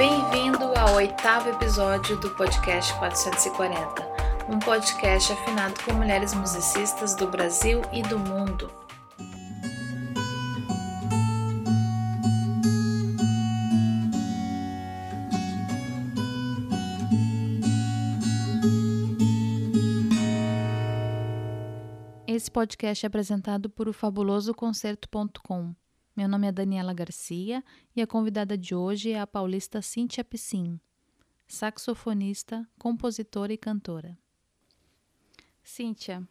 Bem-vindo ao oitavo episódio do podcast 440, um podcast afinado com mulheres musicistas do Brasil e do mundo. Esse podcast é apresentado por o fabuloso concerto.com. Meu nome é Daniela Garcia e a convidada de hoje é a paulista Cíntia Piscin, saxofonista, compositora e cantora. Cíntia,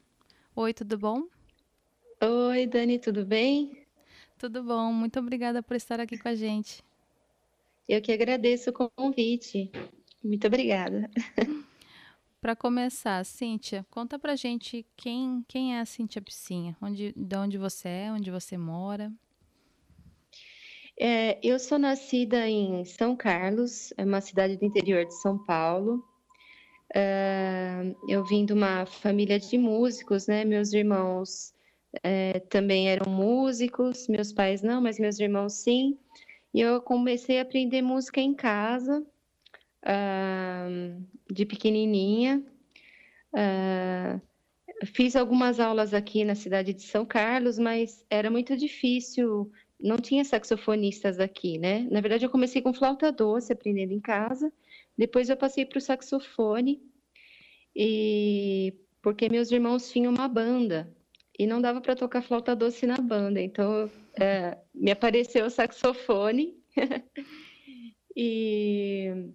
oi, tudo bom? Oi, Dani, tudo bem? Tudo bom, muito obrigada por estar aqui com a gente. Eu que agradeço o convite. Muito obrigada. Para começar, Cíntia, conta pra gente quem, quem é a Cíntia Piscinha, onde, de onde você é, onde você mora. É, eu sou nascida em São Carlos, é uma cidade do interior de São Paulo. É, eu vim de uma família de músicos, né? Meus irmãos é, também eram músicos, meus pais não, mas meus irmãos sim. E eu comecei a aprender música em casa, uh, de pequenininha. Uh, fiz algumas aulas aqui na cidade de São Carlos, mas era muito difícil, não tinha saxofonistas aqui, né? Na verdade, eu comecei com flauta doce, aprendendo em casa. Depois eu passei para o saxofone, e porque meus irmãos tinham uma banda e não dava para tocar flauta doce na banda, então é, me apareceu o saxofone e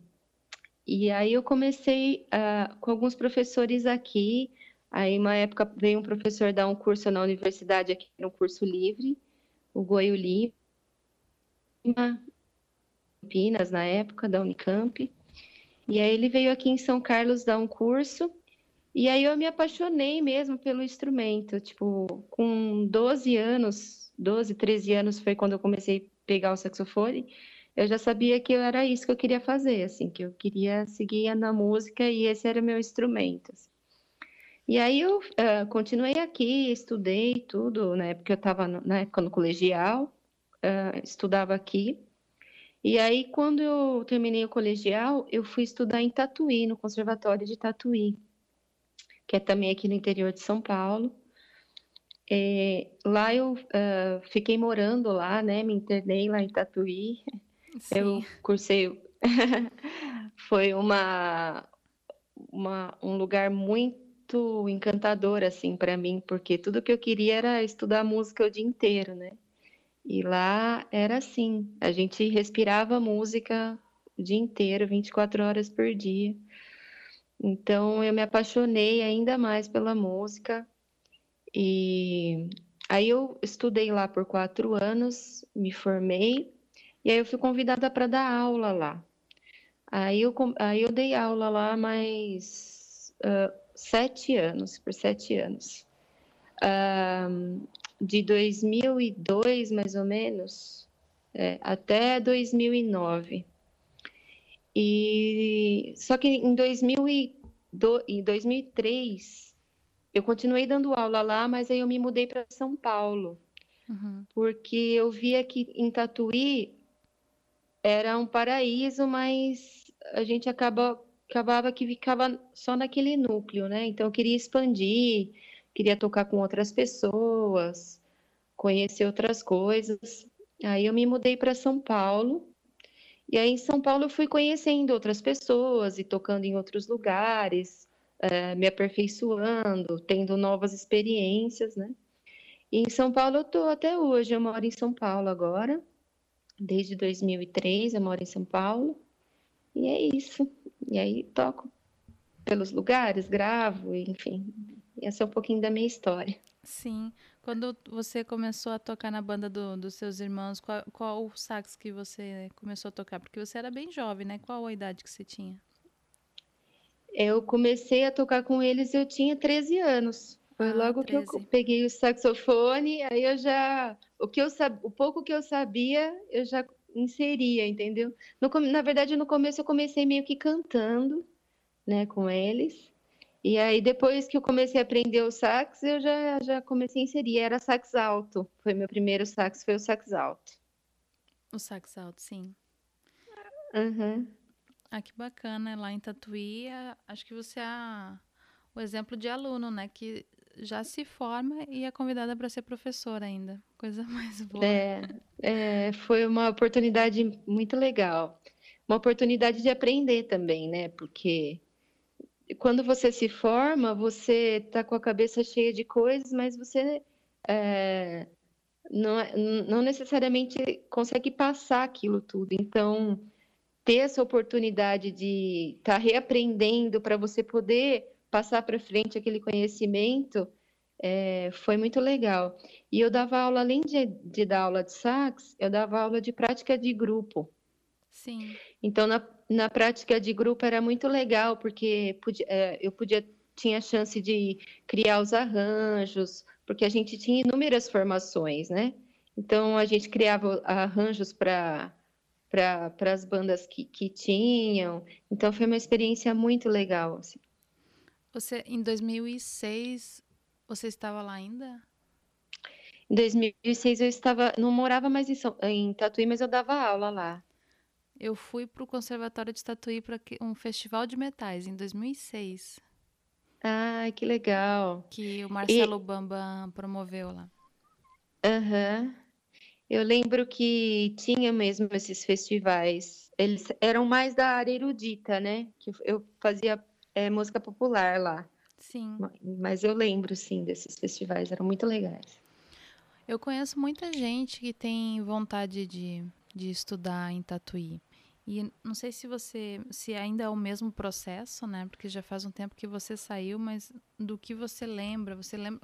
e aí eu comecei uh, com alguns professores aqui. Aí, uma época, veio um professor dar um curso na universidade aqui, um curso livre, o Goio Lima, Campinas, na época, da Unicamp. E aí ele veio aqui em São Carlos dar um curso. E aí eu me apaixonei mesmo pelo instrumento. Tipo, com 12 anos, 12, 13 anos foi quando eu comecei a pegar o saxofone eu já sabia que era isso que eu queria fazer, assim, que eu queria seguir na música e esse era meu instrumento. Assim. E aí eu uh, continuei aqui, estudei tudo, na época eu estava na época no colegial, uh, estudava aqui. E aí quando eu terminei o colegial, eu fui estudar em Tatuí, no Conservatório de Tatuí, que é também aqui no interior de São Paulo. É, lá eu uh, fiquei morando lá, né? Me internei lá em Tatuí. Sim. Eu cursei. Foi uma, uma, um lugar muito encantador, assim, para mim, porque tudo que eu queria era estudar música o dia inteiro, né? E lá era assim: a gente respirava música o dia inteiro, 24 horas por dia. Então eu me apaixonei ainda mais pela música e aí eu estudei lá por quatro anos, me formei e aí eu fui convidada para dar aula lá. Aí eu, aí eu dei aula lá mais uh, sete anos, por sete anos. Uh, de 2002, mais ou menos, é, até 2009. E só que em, 2002, em 2003 eu continuei dando aula lá, mas aí eu me mudei para São Paulo, uhum. porque eu via que em Tatuí era um paraíso, mas a gente acaba, acabava que ficava só naquele núcleo, né? Então eu queria expandir, queria tocar com outras pessoas, conhecer outras coisas. Aí eu me mudei para São Paulo. E aí em São Paulo eu fui conhecendo outras pessoas e tocando em outros lugares, é, me aperfeiçoando, tendo novas experiências, né? E em São Paulo eu estou até hoje, eu moro em São Paulo agora desde 2003, eu moro em São Paulo. E é isso. E aí toco pelos lugares, gravo, enfim. Essa é um pouquinho da minha história. Sim. Quando você começou a tocar na banda do, dos seus irmãos, qual, qual o sax que você começou a tocar? Porque você era bem jovem, né? Qual a idade que você tinha? Eu comecei a tocar com eles, eu tinha 13 anos. Foi ah, logo 13. que eu peguei o saxofone, aí eu já o que eu o pouco que eu sabia, eu já inseria, entendeu? No, na verdade, no começo eu comecei meio que cantando, né, com eles. E aí depois que eu comecei a aprender o sax, eu já já comecei a inserir, era sax alto. Foi meu primeiro sax, foi o sax alto. O sax alto, sim. Uhum. Ah, que bacana. Lá em Tatuí, acho que você é o exemplo de aluno, né? Que já se forma e é convidada para ser professora ainda. Coisa mais boa. É, é, foi uma oportunidade muito legal. Uma oportunidade de aprender também, né? Porque quando você se forma, você está com a cabeça cheia de coisas, mas você é, não, é, não necessariamente consegue passar aquilo tudo. Então, ter essa oportunidade de estar tá reaprendendo para você poder passar para frente aquele conhecimento é, foi muito legal. E eu dava aula, além de, de dar aula de sax, eu dava aula de prática de grupo. Sim. Então, na, na prática de grupo era muito legal, porque podia, é, eu podia tinha chance de criar os arranjos, porque a gente tinha inúmeras formações, né? Então, a gente criava arranjos para para as bandas que, que tinham. Então, foi uma experiência muito legal. Assim. Você, em 2006, você estava lá ainda? Em 2006 eu estava, não morava mais em, São, em Tatuí, mas eu dava aula lá. Eu fui para o Conservatório de Tatuí para um festival de metais em 2006. Ah, que legal. Que o Marcelo e... Bambam promoveu lá. Aham. Uhum. Eu lembro que tinha mesmo esses festivais. Eles eram mais da área erudita, né? Que eu fazia é, música popular lá. Sim. Mas eu lembro, sim, desses festivais. Eram muito legais. Eu conheço muita gente que tem vontade de, de estudar em Tatuí. E não sei se você, se ainda é o mesmo processo, né? Porque já faz um tempo que você saiu, mas do que você lembra? Você lembra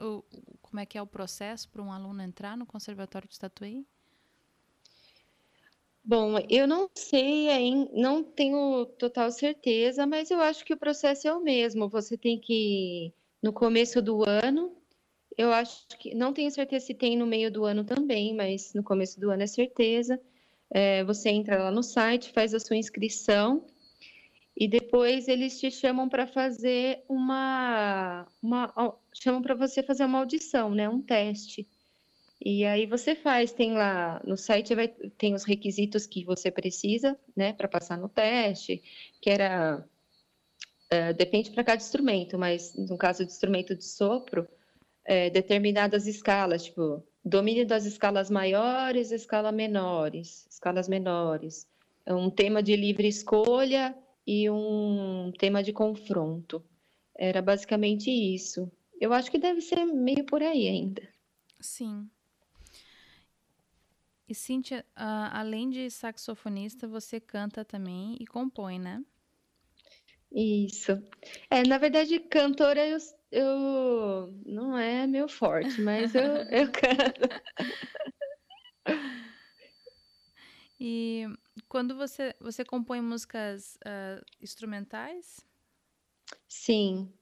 como é que é o processo para um aluno entrar no Conservatório de Tatuí? Bom, eu não sei, não tenho total certeza, mas eu acho que o processo é o mesmo. Você tem que, no começo do ano, eu acho que, não tenho certeza se tem no meio do ano também, mas no começo do ano é certeza é, você entra lá no site, faz a sua inscrição e depois eles te chamam para fazer uma, uma chamam para você fazer uma audição, né, um teste. E aí você faz, tem lá no site vai, tem os requisitos que você precisa, né, para passar no teste, que era é, depende para cada instrumento, mas no caso de instrumento de sopro, é, determinadas escalas, tipo domínio das escalas maiores, escala menores, escalas menores, é um tema de livre escolha e um tema de confronto. Era basicamente isso. Eu acho que deve ser meio por aí ainda. Sim. E Cíntia, uh, além de saxofonista, você canta também e compõe, né? Isso. É, na verdade, cantora eu, eu não é meu forte, mas eu, eu canto. E quando você, você compõe músicas uh, instrumentais? Sim,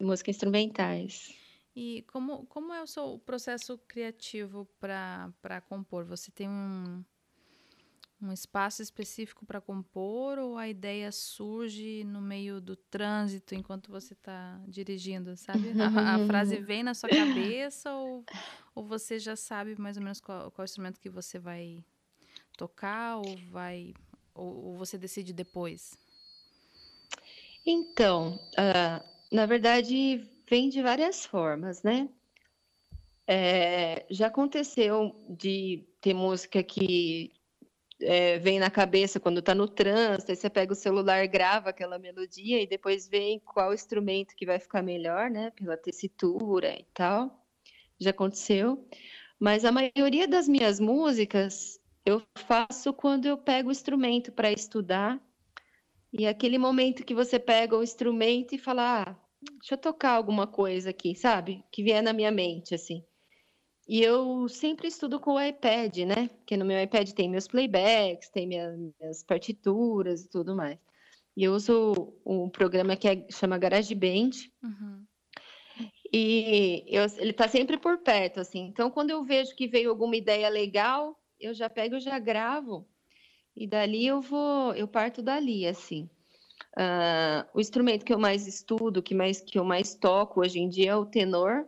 músicas instrumentais. E como, como é o seu processo criativo para compor? Você tem um, um espaço específico para compor ou a ideia surge no meio do trânsito enquanto você está dirigindo, sabe? A, a, frase vem na sua cabeça ou, ou você já sabe mais ou menos qual, qual instrumento que você vai tocar ou vai ou, ou você decide depois? Então, uh, na verdade vem de várias formas, né? É, já aconteceu de ter música que é, vem na cabeça quando está no trânsito, aí você pega o celular, grava aquela melodia e depois vem qual instrumento que vai ficar melhor, né? Pela tessitura e tal. Já aconteceu. Mas a maioria das minhas músicas eu faço quando eu pego o instrumento para estudar. E aquele momento que você pega o instrumento e fala, ah, deixa eu tocar alguma coisa aqui, sabe? Que vier na minha mente, assim. E eu sempre estudo com o iPad, né? Porque no meu iPad tem meus playbacks, tem minhas, minhas partituras e tudo mais. E eu uso um programa que é, chama GarageBand. Uhum. E eu, ele está sempre por perto, assim. Então, quando eu vejo que veio alguma ideia legal, eu já pego, já gravo. E dali eu vou, eu parto dali, assim. Uh, o instrumento que eu mais estudo, que mais que eu mais toco hoje em dia é o tenor.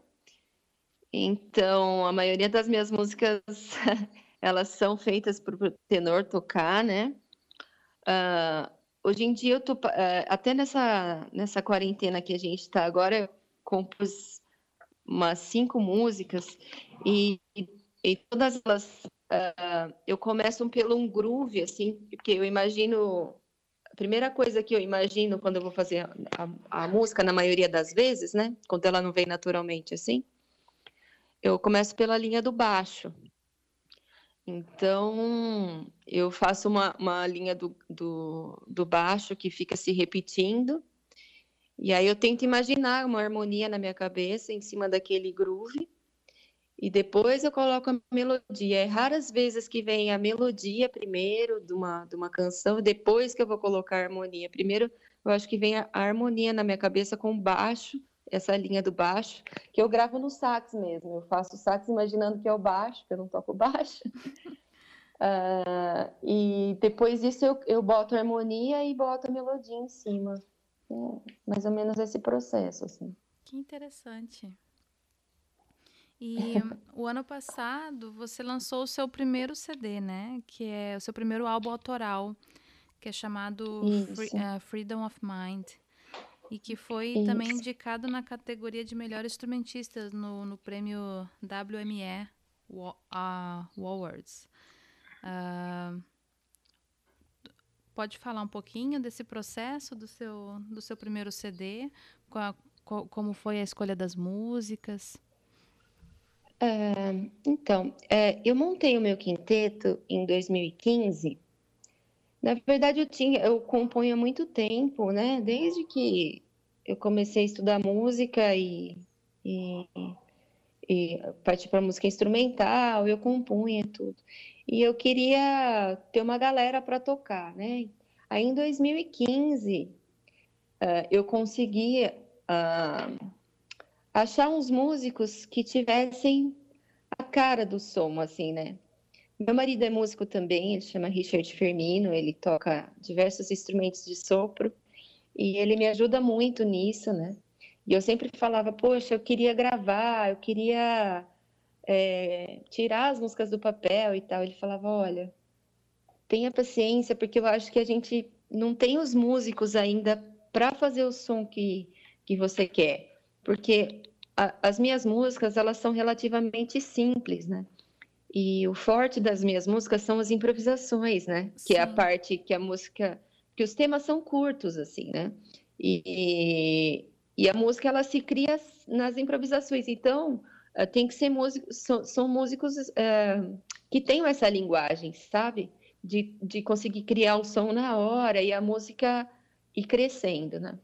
Então, a maioria das minhas músicas, elas são feitas para o tenor tocar, né? Uh, hoje em dia eu tô uh, até nessa nessa quarentena que a gente está agora, eu compus umas cinco músicas e, e todas elas uh, eu começo pelo um groove assim, porque eu imagino primeira coisa que eu imagino quando eu vou fazer a, a música na maioria das vezes, né, quando ela não vem naturalmente assim, eu começo pela linha do baixo. Então, eu faço uma, uma linha do, do, do baixo que fica se repetindo, e aí eu tento imaginar uma harmonia na minha cabeça em cima daquele groove, e depois eu coloco a melodia. É raras vezes que vem a melodia primeiro de uma, de uma canção, depois que eu vou colocar a harmonia. Primeiro, eu acho que vem a, harmonia na minha cabeça com baixo, essa linha do baixo, que eu gravo no sax mesmo. Eu faço sax imaginando que é o baixo, que eu não toco baixo. uh, e depois disso eu, eu boto a harmonia e boto a melodia em cima. É mais ou menos esse processo, assim. Que interessante. E o ano passado você lançou o seu primeiro CD, né? Que é o seu primeiro álbum autoral, que é chamado Free, uh, Freedom of Mind e que foi Isso. também indicado na categoria de melhor instrumentista no, no prêmio WME uh, Awards. Uh, pode falar um pouquinho desse processo do seu, do seu primeiro CD? Qual, qual, como foi a escolha das músicas? Uh, então, é, eu montei o meu quinteto em 2015 na verdade, eu tinha, eu componho há muito tempo, né? Desde que eu comecei a estudar música e, e, e parti para música instrumental, eu compunha tudo. E eu queria ter uma galera para tocar, né? Aí em 2015 uh, eu consegui uh, achar uns músicos que tivessem a cara do som, assim, né? Meu marido é músico também, ele chama Richard Firmino, ele toca diversos instrumentos de sopro e ele me ajuda muito nisso, né? E eu sempre falava, poxa, eu queria gravar, eu queria é, tirar as músicas do papel e tal. Ele falava, olha, tenha paciência, porque eu acho que a gente não tem os músicos ainda para fazer o som que, que você quer. Porque a, as minhas músicas, elas são relativamente simples, né? E o forte das minhas músicas são as improvisações, né? Sim. Que é a parte que a música. que os temas são curtos, assim, né? E, e a música, ela se cria nas improvisações. Então, uh, tem que ser músicos. São, são músicos uh, que tenham essa linguagem, sabe? De, de conseguir criar o som na hora e a música ir crescendo, né?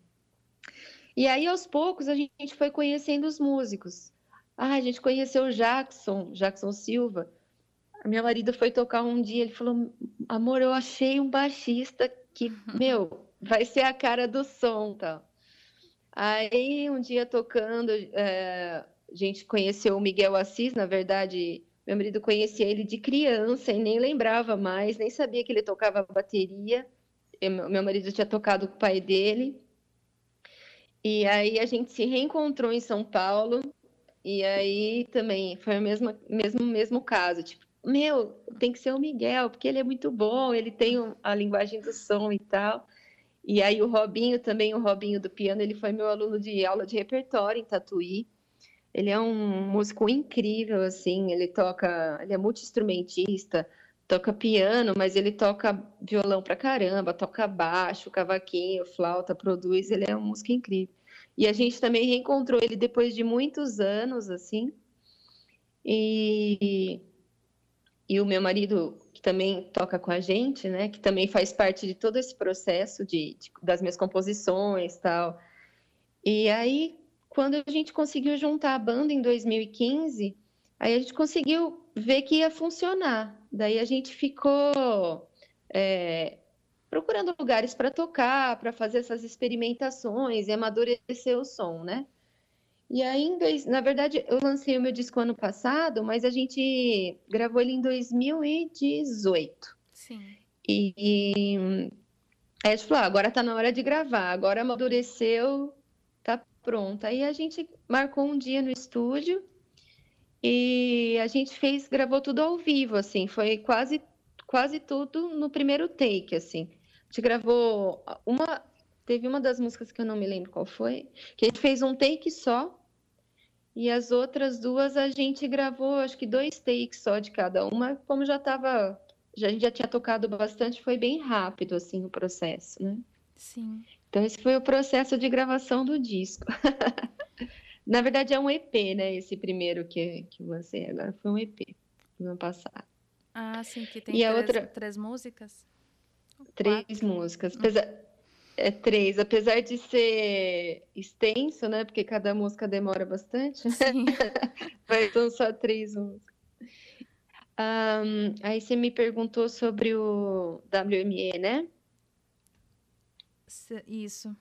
E aí, aos poucos, a gente foi conhecendo os músicos. Ah, a gente conheceu o Jackson, Jackson Silva, meu marido foi tocar um dia, ele falou: Amor, eu achei um baixista que, meu, vai ser a cara do som tal. Aí, um dia tocando, é, a gente conheceu o Miguel Assis, na verdade, meu marido conhecia ele de criança e nem lembrava mais, nem sabia que ele tocava bateria. meu marido tinha tocado com o pai dele. E aí a gente se reencontrou em São Paulo. E aí também foi o mesmo, mesmo, mesmo caso. Tipo, meu, tem que ser o Miguel, porque ele é muito bom, ele tem a linguagem do som e tal. E aí o Robinho também, o Robinho do piano, ele foi meu aluno de aula de repertório em Tatuí. Ele é um músico incrível, assim, ele toca, ele é multi-instrumentista, toca piano, mas ele toca violão pra caramba, toca baixo, cavaquinho, flauta, produz, ele é um músico incrível. E a gente também reencontrou ele depois de muitos anos, assim, e e o meu marido, que também toca com a gente, né, que também faz parte de todo esse processo de, de, das minhas composições tal. E aí, quando a gente conseguiu juntar a banda em 2015, aí a gente conseguiu ver que ia funcionar. Daí a gente ficou é, procurando lugares para tocar, para fazer essas experimentações e amadurecer o som, né? E aí, dois, na verdade, eu lancei o meu disco ano passado, mas a gente gravou ele em 2018. Sim. E, e aí a gente falou, ah, agora tá na hora de gravar, agora amadureceu, tá pronto. Aí a gente marcou um dia no estúdio e a gente fez, gravou tudo ao vivo, assim, foi quase, quase tudo no primeiro take, assim. gente gravou uma. Teve uma das músicas que eu não me lembro qual foi, que a gente fez um take só. E as outras duas a gente gravou, acho que dois takes só de cada uma, como já estava. Já, a gente já tinha tocado bastante, foi bem rápido assim o processo, né? Sim. Então, esse foi o processo de gravação do disco. Na verdade, é um EP, né? Esse primeiro que, que lancei agora foi um EP no ano passado. Ah, sim, que tem e três, outra... três músicas? Três Quatro. músicas. Apesar... É três, apesar de ser extenso, né? Porque cada música demora bastante. Sim. então só três músicas. Um, aí você me perguntou sobre o WME, né? Isso.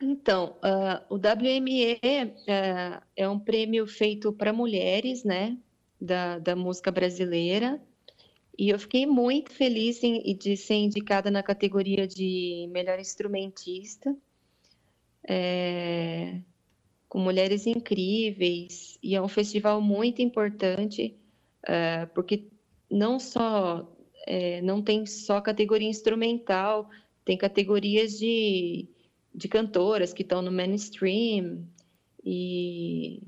Então, uh, o WME uh, é um prêmio feito para mulheres, né, da, da música brasileira. E eu fiquei muito feliz em, de ser indicada na categoria de melhor instrumentista, é, com mulheres incríveis. E é um festival muito importante, uh, porque não só é, não tem só categoria instrumental, tem categorias de, de cantoras que estão no mainstream e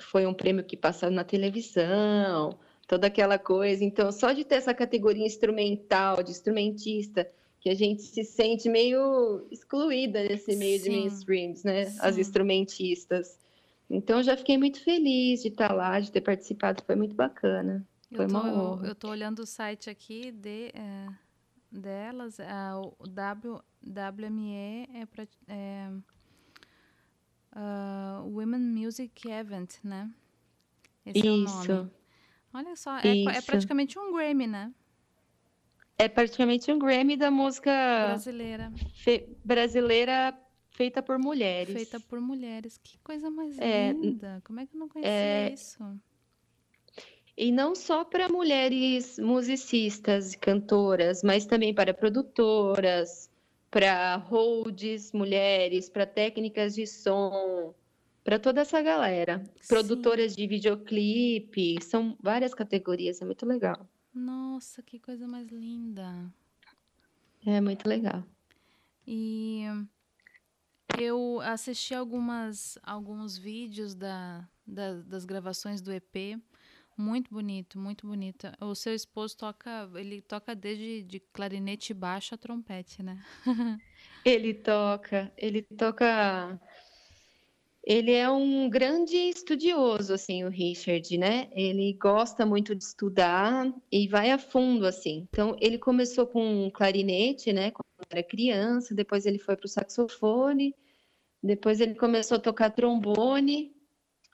foi um prêmio que passaram na televisão, toda aquela coisa. Então, só de ter essa categoria instrumental, de instrumentista, que a gente se sente meio excluída nesse meio Sim. de mainstreams, né? Sim. As instrumentistas. Então, já fiquei muito feliz de estar lá, de ter participado, foi muito bacana. Foi eu tô, uma honra. Eu estou olhando o site aqui de. É delas, o w, WME é, pra, é uh, Women Music Event, né? Esse Isso. É Olha só, é, é, praticamente um Grammy, né? É praticamente um Grammy da música brasileira. Fe, brasileira feita por mulheres. Feita por mulheres. Que coisa mais é, linda. Como é que eu não conhecia é, isso? E não só para mulheres musicistas, cantoras, mas também para produtoras, para holds, mulheres, para técnicas de som, para toda essa galera. Sim. Produtoras de videoclipe, são várias categorias, é muito legal. Nossa, que coisa mais linda. É muito legal. E eu assisti algumas, alguns vídeos da, da, das gravações do EP muito bonito, muito bonito. O seu esposo toca, ele toca desde de clarinete baixo a trompete, né? ele toca, ele toca. Ele é um grande estudioso, assim, o Richard, né? Ele gosta muito de estudar e vai a fundo, assim. Então, ele começou com clarinete, né? Quando era criança, depois ele foi para o saxofone, depois ele começou a tocar trombone,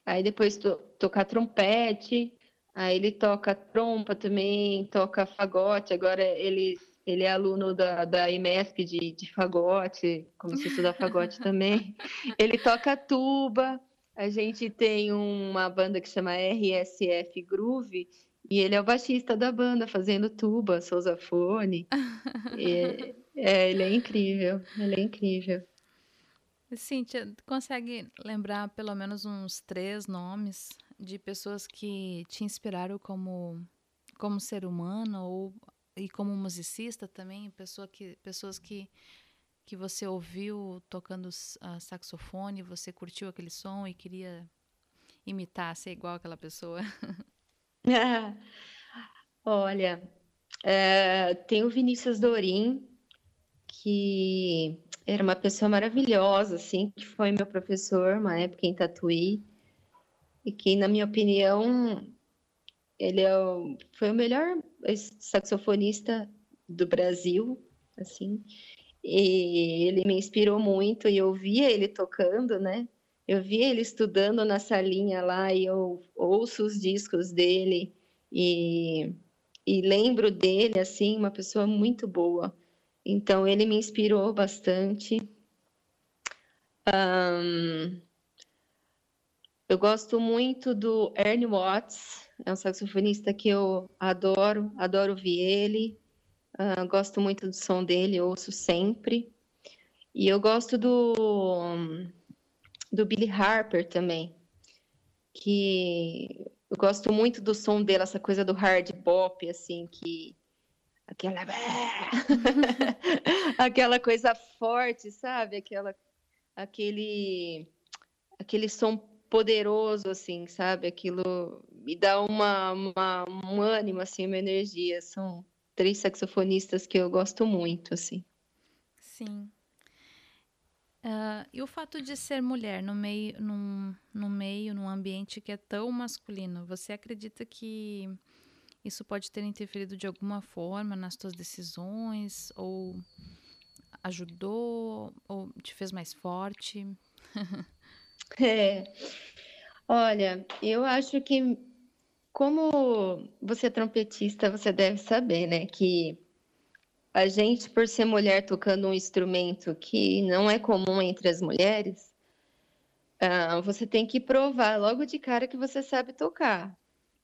aí depois to tocar trompete, Aí ele toca trompa também, toca fagote. Agora ele, ele é aluno da, da IMESC de, de fagote, começou a estudar fagote também. Ele toca tuba. A gente tem uma banda que chama RSF Groove, e ele é o baixista da banda, fazendo tuba, sousafone. e, é, ele é incrível, ele é incrível. Cíntia, consegue lembrar pelo menos uns três nomes de pessoas que te inspiraram como, como ser humano ou, e como musicista também? Pessoa que, pessoas que, que você ouviu tocando uh, saxofone, você curtiu aquele som e queria imitar, ser igual aquela pessoa? Olha, é, tem o Vinícius Dorim, que era uma pessoa maravilhosa, assim, que foi meu professor uma época em Tatuí e que, na minha opinião, ele é o, foi o melhor saxofonista do Brasil, assim, e ele me inspirou muito e eu via ele tocando, né? Eu via ele estudando na salinha lá e eu ouço os discos dele e, e lembro dele, assim, uma pessoa muito boa. Então, ele me inspirou bastante. Um, eu gosto muito do Ernie Watts, é um saxofonista que eu adoro, adoro ouvir ele. Uh, gosto muito do som dele, ouço sempre. E eu gosto do, do Billy Harper também, que eu gosto muito do som dele, essa coisa do hard bop, assim, que aquela aquela coisa forte, sabe? Aquela aquele aquele som poderoso assim, sabe? Aquilo me dá uma, uma um ânimo assim, uma energia. São três saxofonistas que eu gosto muito assim. Sim. Uh, e o fato de ser mulher no meio, num, no meio, num ambiente que é tão masculino, você acredita que isso pode ter interferido de alguma forma nas suas decisões ou ajudou ou te fez mais forte? é. Olha, eu acho que como você é trompetista, você deve saber, né, que a gente, por ser mulher tocando um instrumento que não é comum entre as mulheres, uh, você tem que provar logo de cara que você sabe tocar.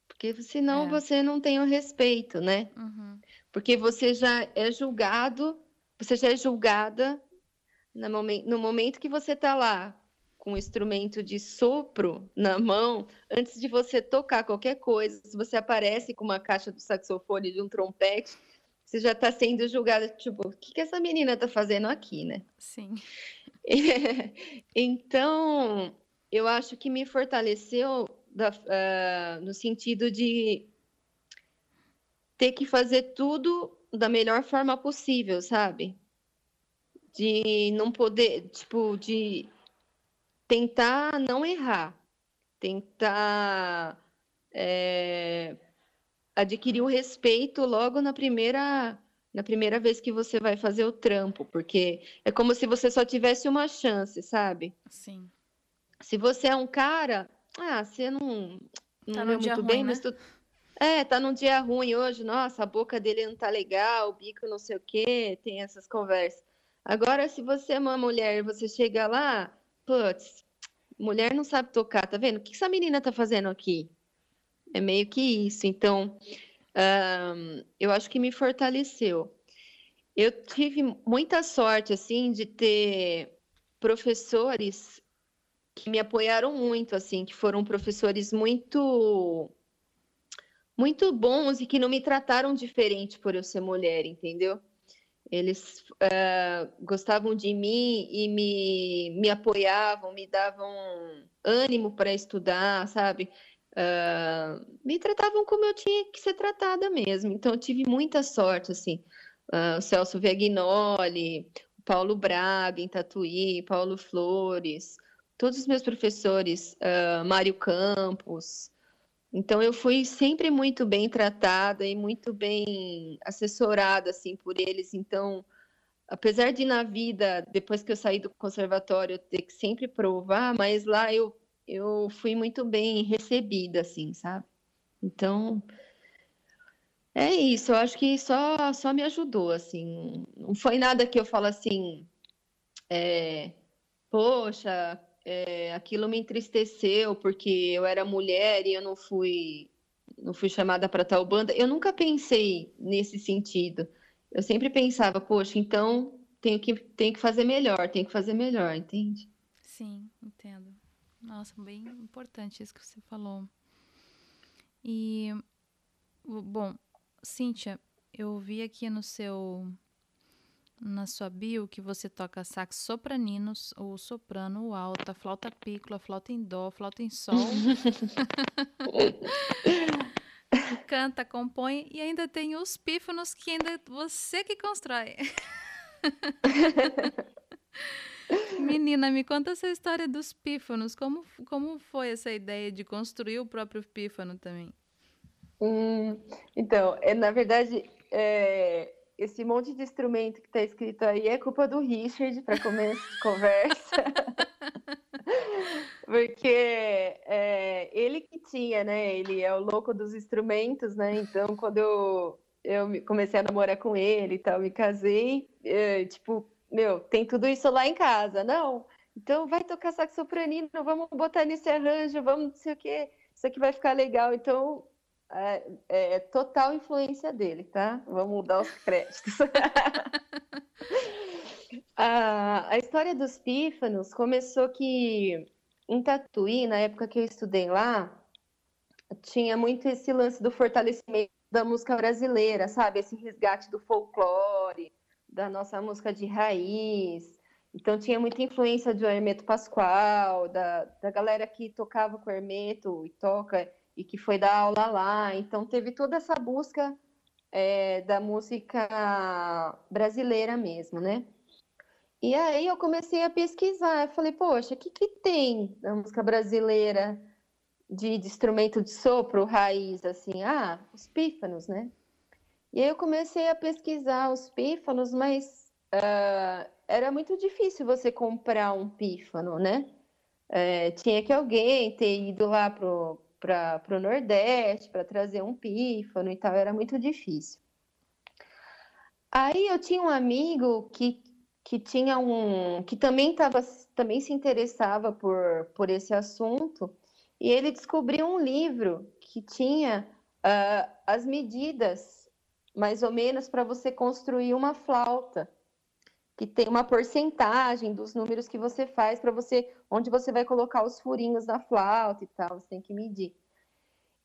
Porque senão é. você não tem o respeito, né? Uhum. Porque você já é julgado, você já é julgada no momento, no momento que você está lá com um instrumento de sopro na mão, antes de você tocar qualquer coisa, se você aparece com uma caixa do saxofone de um trompete, você já está sendo julgada, tipo, o que, que essa menina está fazendo aqui, né? Sim. então, eu acho que me fortaleceu da, uh, no sentido de ter que fazer tudo da melhor forma possível, sabe? De não poder, tipo, de tentar não errar, tentar é, adquirir o respeito logo na primeira na primeira vez que você vai fazer o trampo, porque é como se você só tivesse uma chance, sabe? Sim. Se você é um cara ah, você não, não tá muito ruim, bem, né? mas tu... É, tá num dia ruim hoje, nossa, a boca dele não tá legal, o bico não sei o quê, tem essas conversas. Agora, se você é uma mulher e você chega lá, putz, mulher não sabe tocar, tá vendo? O que essa menina tá fazendo aqui? É meio que isso. Então, um, eu acho que me fortaleceu. Eu tive muita sorte, assim, de ter professores que me apoiaram muito, assim, que foram professores muito muito bons e que não me trataram diferente por eu ser mulher, entendeu? Eles uh, gostavam de mim e me, me apoiavam, me davam ânimo para estudar, sabe? Uh, me tratavam como eu tinha que ser tratada mesmo. Então, eu tive muita sorte, assim. Uh, o Celso Viagnoli, o Paulo Braga, em Tatuí, Paulo Flores, todos os meus professores, uh, Mário Campos. Então eu fui sempre muito bem tratada e muito bem assessorada assim por eles. Então, apesar de na vida, depois que eu saí do conservatório, eu ter que sempre provar, mas lá eu eu fui muito bem recebida assim, sabe? Então, é isso, eu acho que só, só me ajudou, assim. Não foi nada que eu falo assim, é, poxa, é, aquilo me entristeceu porque eu era mulher e eu não fui não fui chamada para tal banda. Eu nunca pensei nesse sentido. Eu sempre pensava, poxa, então tenho que tenho que fazer melhor, tenho que fazer melhor, entende? Sim, entendo. Nossa, bem importante isso que você falou. E bom, Cíntia, eu vi aqui no seu na sua bio que você toca sax sopraninos, ou soprano, alta, flauta pícola, flauta em dó, flauta em sol. Canta, compõe e ainda tem os pífanos que ainda você que constrói. Menina, me conta essa história dos pífanos. Como, como foi essa ideia de construir o próprio pífano também? Hum, então, é, na verdade, é, esse monte de instrumento que está escrito aí é culpa do Richard para começo de conversa. Porque é, ele que tinha, né? Ele é o louco dos instrumentos, né? Então, quando eu, eu comecei a namorar com ele e tal, me casei, é, tipo, meu, tem tudo isso lá em casa. Não, então vai tocar sax sopranino, vamos botar nesse arranjo, vamos não sei o quê, isso aqui vai ficar legal. Então, é, é, total influência dele, tá? Vamos dar os créditos. a, a história dos pífanos começou que em Tatuí, na época que eu estudei lá, tinha muito esse lance do fortalecimento da música brasileira, sabe? Esse resgate do folclore, da nossa música de raiz. Então tinha muita influência do Hermeto Pascoal, da, da galera que tocava com o Hermeto e toca e que foi dar aula lá. Então teve toda essa busca é, da música brasileira mesmo, né? E aí eu comecei a pesquisar, eu falei, poxa, o que, que tem na música brasileira de, de, instrumento de sopro, raiz, assim? Ah, os pífanos, né? E aí eu comecei a pesquisar os pífanos, mas uh, era muito difícil você comprar um pífano, né? É, tinha que alguém ter ido lá pro para o Nordeste para trazer um pífano e tal, era muito difícil. Aí eu tinha um amigo que que tinha um que também tava, também se interessava por, por esse assunto e ele descobriu um livro que tinha uh, as medidas mais ou menos para você construir uma flauta que tem uma porcentagem dos números que você faz para você onde você vai colocar os furinhos da flauta e tal você tem que medir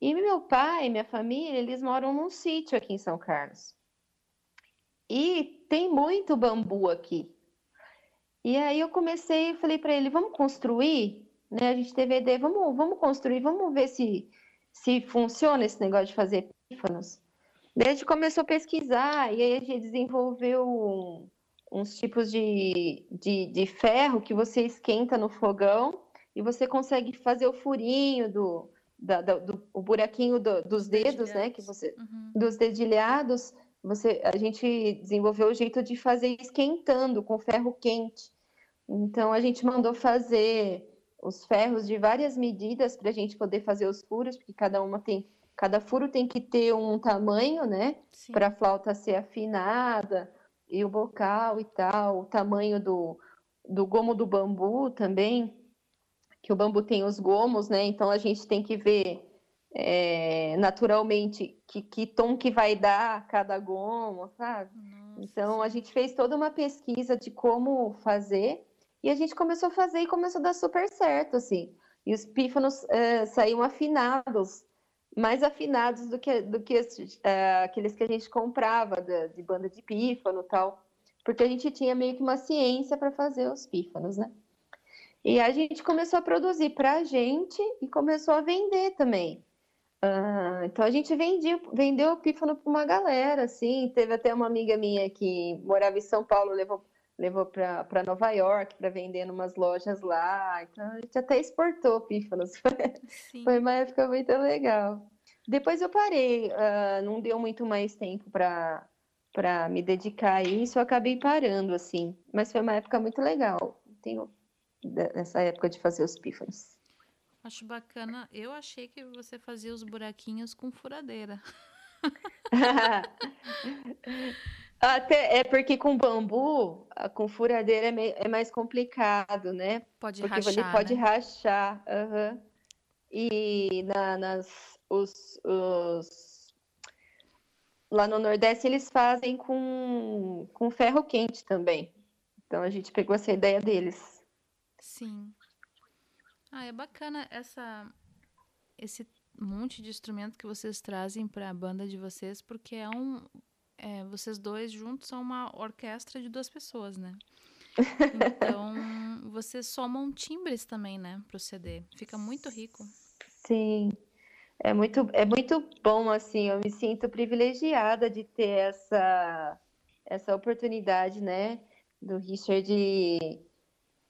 e meu pai minha família eles moram num sítio aqui em São Carlos e tem muito bambu aqui. E aí eu comecei, falei para ele, vamos construir, né? A gente teve a ideia, vamos, vamos construir, vamos ver se se funciona esse negócio de fazer pífanos. Daí a gente começou a pesquisar e aí a gente desenvolveu um, uns tipos de, de, de, ferro que você esquenta no fogão e você consegue fazer o furinho do, da, do o buraquinho do, dos dedos, né? Que você, uhum. dos dedilhados você, a gente desenvolveu o jeito de fazer esquentando com ferro quente. Então a gente mandou fazer os ferros de várias medidas para a gente poder fazer os furos, porque cada uma tem, cada furo tem que ter um tamanho, né? Para a flauta ser afinada e o bocal e tal, o tamanho do, do gomo do bambu também, que o bambu tem os gomos, né? Então a gente tem que ver é, naturalmente que, que, tom que vai dar cada goma, sabe? Nossa. Então a gente fez toda uma pesquisa de como fazer e a gente começou a fazer e começou a dar super certo, assim. E os pífanos é, saíam afinados, mais afinados do que, do que é, aqueles que a gente comprava de, de banda de pífano tal, porque a gente tinha meio que uma ciência para fazer os pífanos, né? E a gente começou a produzir para a gente e começou a vender também. Ah, então a gente vendia, vendeu o pífano para uma galera, assim. Teve até uma amiga minha que morava em São Paulo, levou, levou para Nova York para vender em umas lojas lá. Então a gente até exportou pífanos. Sim. Foi uma época muito legal. Depois eu parei, uh, não deu muito mais tempo para para me dedicar a isso, eu acabei parando, assim. Mas foi uma época muito legal. Tenho nessa época de fazer os pífanos. Acho bacana. Eu achei que você fazia os buraquinhos com furadeira. Até é porque com bambu, com furadeira é, é mais complicado, né? Pode porque rachar. Porque pode né? rachar. Uhum. E na, nas, os, os, lá no Nordeste eles fazem com, com ferro quente também. Então a gente pegou essa ideia deles. Sim. Ah, é bacana essa esse monte de instrumento que vocês trazem para a banda de vocês, porque é um é, vocês dois juntos são uma orquestra de duas pessoas, né? Então, vocês somam timbres também, né, pro CD. Fica muito rico. Sim. É muito, é muito bom, assim, eu me sinto privilegiada de ter essa, essa oportunidade, né, do Richard de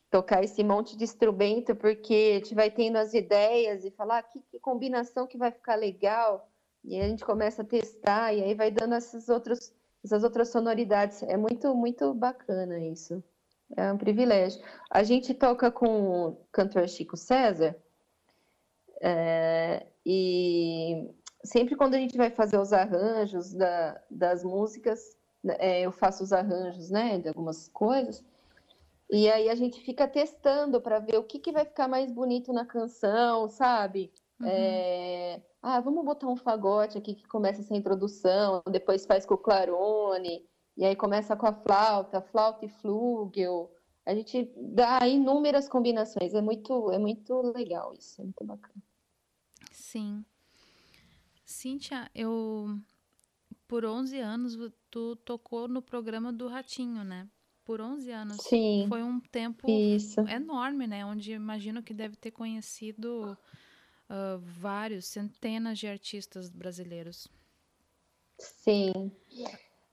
tocar esse monte de instrumento, porque a gente vai tendo as ideias e falar ah, que, que, combinação que vai ficar legal, e a gente começa a testar, e aí vai dando essas outras, essas outras sonoridades. É muito, muito bacana isso. É um privilégio. A gente toca com o cantor Chico César, é, e sempre quando a gente vai fazer os arranjos da, das músicas, é, eu faço os arranjos, né, de algumas coisas, e aí a gente fica testando para ver o que, que vai ficar mais bonito na canção, sabe? Uhum. É... Ah, vamos botar um fagote aqui que começa essa introdução, depois faz com o clarone, e aí começa com a flauta, flauta e flúgel. A gente dá inúmeras combinações. É muito, é muito legal isso, é muito bacana. Sim. Cíntia, eu por 11 anos tu tocou no programa do Ratinho, né? Por 11 anos. Sim. Foi um tempo Isso. enorme, né? Onde imagino que deve ter conhecido uh, vários, centenas de artistas brasileiros. Sim.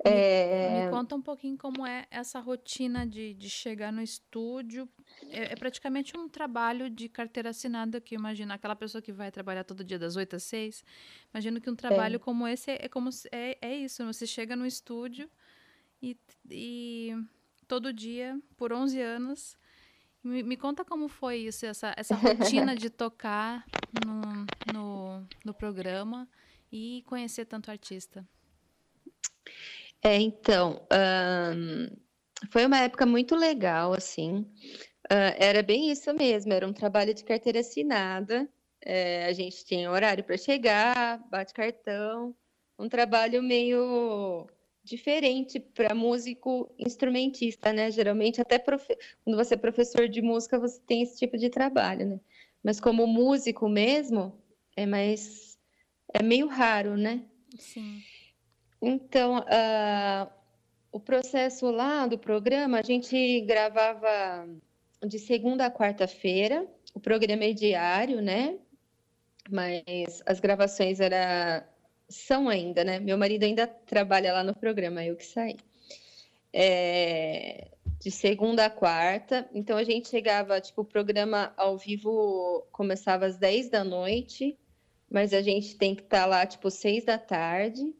Me, É, me conta um pouquinho como é essa rotina de, de chegar no estúdio. É, é praticamente um trabalho de carteira assinada que imagina aquela pessoa que vai trabalhar todo dia das 8 às 6. Imagino que um trabalho como esse é, é como é, é isso, você chega no estúdio e, e todo dia por 11 anos. Me, conta como foi isso, essa, essa rotina de tocar no, no, no programa e conhecer tanto artista. é, então, ahn, foi uma época muito legal, assim. Ah, era bem isso mesmo, era um trabalho de carteira assinada. É, a gente tinha horário para chegar, bate cartão, um trabalho meio diferente para músico instrumentista, né? Geralmente, até profe- quando você é professor de música, você tem esse tipo de trabalho, né? Mas como músico mesmo, é mais, é meio raro, né? Sim. Então, ah, o processo lá do programa, a gente gravava de segunda a quarta-feira, o programa é diário, né? Mas as gravações era, são ainda, né? Meu marido ainda trabalha lá no programa, eu que saí. É, de segunda a quarta, então a gente chegava, tipo, o programa ao vivo começava às 10 da noite, mas a gente tem que estar lá, tipo, 6 da tarde.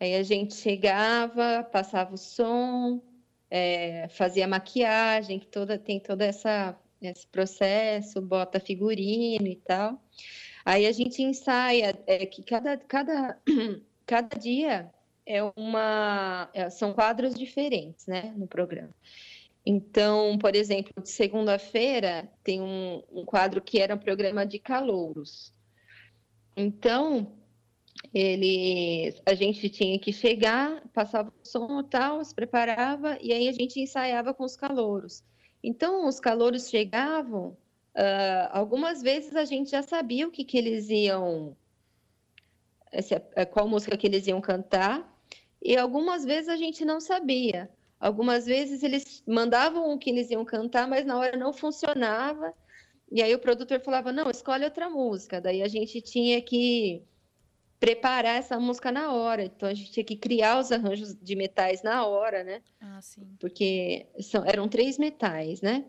Aí a gente chegava, passava o som, é, fazia maquiagem, que toda, tem todo essa, esse processo, bota figurino e tal. Aí a gente ensaia, é, que cada, cada, cada dia é uma, é, são quadros diferentes, né, no programa. Então, por exemplo, de segunda-feira tem um, um quadro que era um programa de calouros. Então, ele, a gente tinha que chegar, passava o som tal, se preparava, e aí a gente ensaiava com os calouros. Então, os calouros chegavam, ah, algumas vezes a gente já sabia o que, que eles iam, essa- eh, qual música que eles iam cantar, e algumas vezes a gente não sabia. Algumas vezes eles mandavam o que eles iam cantar, mas na hora não funcionava, e aí o produtor falava, não, escolhe outra música. Daí a gente tinha que preparar essa música na hora. Então a gente tinha que criar os arranjos de metais na hora, né? Ah, sim. Porque são, eram três metais, né?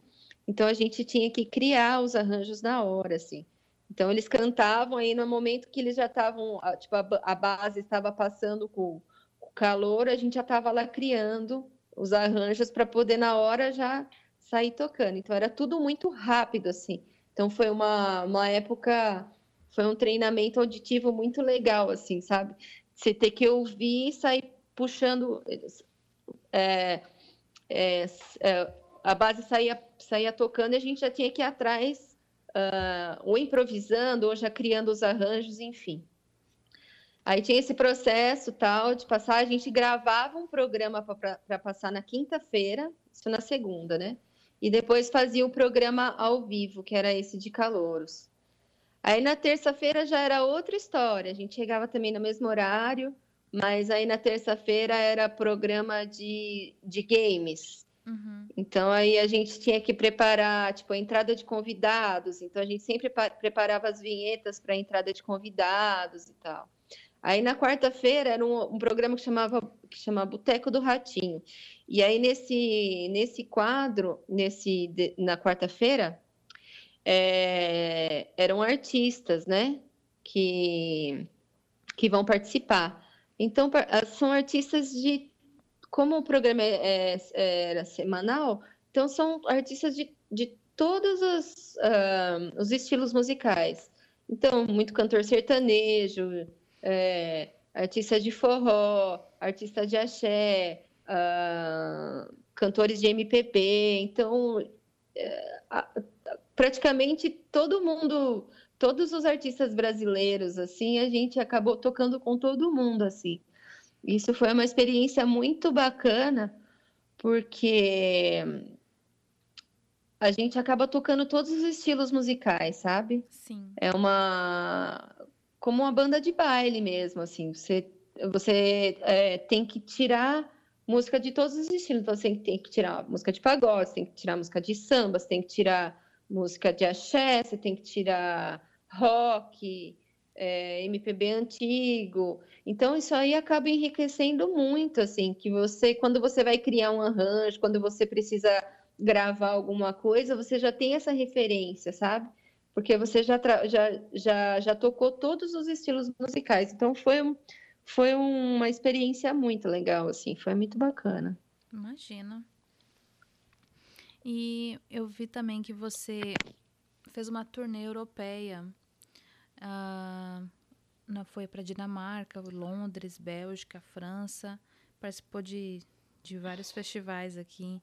Então a gente tinha que criar os arranjos na hora, assim. Então eles cantavam aí no momento que eles já estavam, a- tipo, a, ba- a base estava passando com, com o calor, a gente já estava lá criando os arranjos para poder na hora já sair tocando. Então era tudo muito rápido, assim. Então foi uma, uma época, foi um treinamento auditivo muito legal, assim, sabe? Você ter que ouvir e sair puxando. é, é, é, a base saía, saía tocando e a gente já tinha que ir atrás, ah, ou improvisando, ou já criando os arranjos, enfim. Aí tinha esse processo tal de passar, a gente gravava um programa para passar na quinta-feira, isso na segunda, né? E depois fazia o programa ao vivo, que era esse de calouros. Aí na terça-feira já era outra história, a gente chegava também no mesmo horário, mas aí na terça-feira era programa de, de games. Uhum. Então aí a gente tinha que preparar, tipo, a entrada de convidados. Então a gente sempre pa- preparava as vinhetas para a entrada de convidados e tal. Aí na quarta-feira era um, um programa que chamava que chama Boteco do Ratinho. E aí nesse nesse quadro, nesse de- na quarta-feira, é, eram artistas, né? Que que vão participar. Então são artistas de como o programa é- é- era semanal, então são artistas de, de todos os, ah, os estilos musicais. Então, muito cantor sertanejo, é, artista de forró, artista de axé, ah, cantores de MPB. Então, é, praticamente todo mundo, todos os artistas brasileiros, assim, a gente acabou tocando com todo mundo, assim. Isso foi uma experiência muito bacana, porque a gente acaba tocando todos os estilos musicais, sabe? Sim. É uma como uma banda de baile mesmo, assim. Você você é, tem que tirar música de todos os estilos. Então, você tem que tirar música de pagode, tem que tirar música de samba, você tem que tirar música de axé, você tem que tirar rock, é, MPB antigo. Então, isso aí acaba enriquecendo muito, assim, que você, quando você vai criar um arranjo, quando você precisa gravar alguma coisa, você já tem essa referência, sabe? Porque você já, já, já, já tocou todos os estilos musicais. Então, foi um foi uma experiência muito legal, assim, foi muito bacana. Imagina. E eu vi também que você fez uma turnê europeia. Uh, foi para Dinamarca, Londres, Bélgica, França. Participou de, de vários festivais aqui.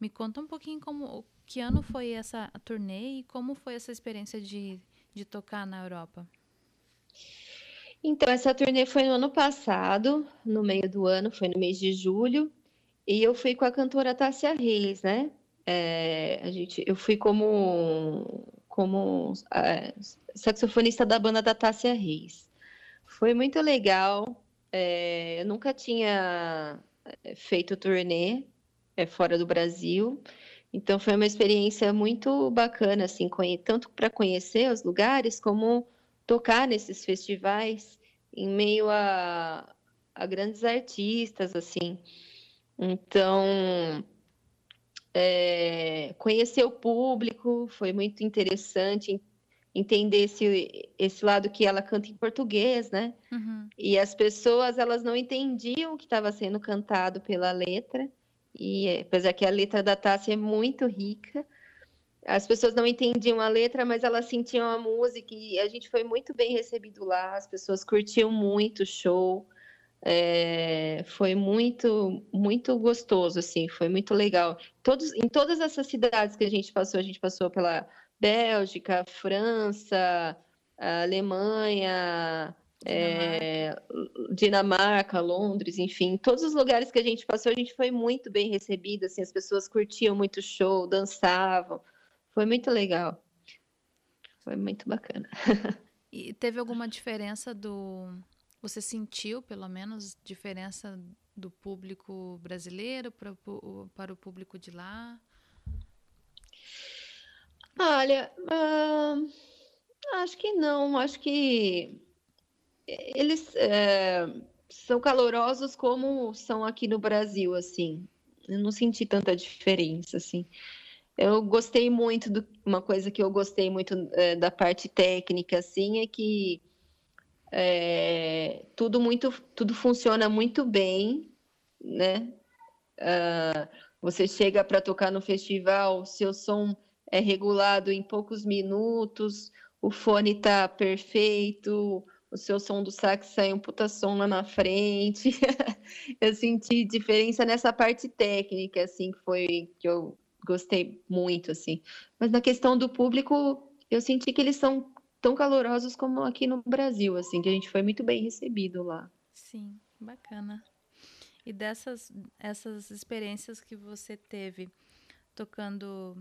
Me conta um pouquinho como que ano foi essa turnê e como foi essa experiência de, de tocar na Europa. Então, essa turnê foi no ano passado, no meio do ano, foi no mês de julho, e eu fui com a cantora Tássia Reis, né? É, a gente, eu fui como, como é, saxofonista da banda da Tássia Reis. Foi muito legal. É, eu nunca tinha é, feito turnê é, fora do Brasil, então foi uma experiência muito bacana, assim, tanto para conhecer os lugares como tocar nesses festivais em meio a, a grandes artistas, assim. Então, é, conhecer o público foi muito interessante, entender esse, esse lado que ela canta em português, né? Uhum. E as pessoas, elas não entendiam o que estava sendo cantado pela letra, e apesar que a letra da Tássia é muito rica, as pessoas não entendiam a letra, mas elas sentiam a música e a gente foi muito bem recebido lá. As pessoas curtiam muito o show. É, foi muito, muito gostoso, assim, foi muito legal. Todos, em todas essas cidades que a gente passou, a gente passou pela Bélgica, França, Alemanha, Dinamarca. É, Dinamarca, Londres, enfim, todos os lugares que a gente passou, a gente foi muito bem recebido, assim, as pessoas curtiam muito o show, dançavam. Foi muito legal. Foi muito bacana. E teve alguma diferença do. Você sentiu, pelo menos, diferença do público brasileiro para o, para o público de lá? Olha, uh, acho que não. Acho que eles é, são calorosos como são aqui no Brasil, assim. Eu não senti tanta diferença, assim. Eu gostei muito do uma coisa que eu gostei muito é, da parte técnica, assim, é que é, tudo muito tudo funciona muito bem, né? Uh, você chega para tocar no festival, seu som é regulado em poucos minutos, o fone está perfeito, o seu som do sax sai um puta som lá na frente. eu senti diferença nessa parte técnica, assim, que foi que eu gostei muito, assim. Mas na questão do público, eu senti que eles são tão calorosos como aqui no Brasil, assim, que a gente foi muito bem recebido lá. Sim, bacana. E dessas essas experiências que você teve tocando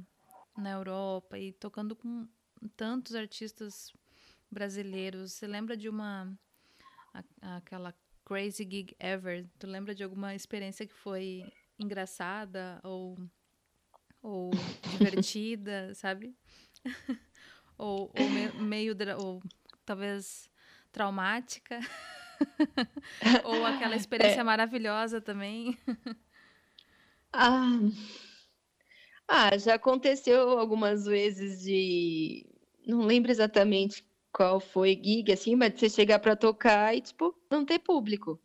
na Europa e tocando com tantos artistas brasileiros, você lembra de uma aquela crazy gig ever? Tu lembra de alguma experiência que foi engraçada ou ou divertida, sabe? ou, ou meio, meio ou talvez traumática. ou aquela experiência é. maravilhosa também. ah, ah, já aconteceu algumas vezes de. Não lembro exatamente qual foi gig, assim, mas você chegar para tocar e, tipo, não ter público.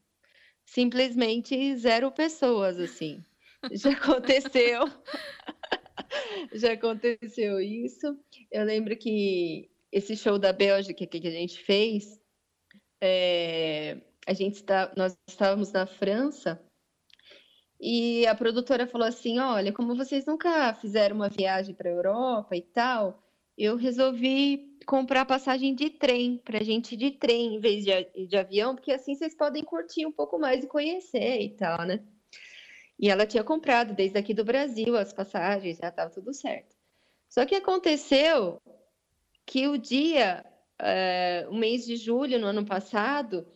Simplesmente zero pessoas, assim. Já aconteceu. Já aconteceu isso. Eu lembro que esse show da Bélgica que a gente fez, é, a gente está, nós estávamos na França e a produtora falou assim: Olha, como vocês nunca fizeram uma viagem para a Europa e tal, eu resolvi comprar passagem de trem para a gente ir de trem em vez de, de avião, porque assim vocês podem curtir um pouco mais e conhecer e tal, né? E ela tinha comprado desde aqui do Brasil as passagens, já estava tudo certo. Só que aconteceu que o dia, é, o mês de julho no ano passado,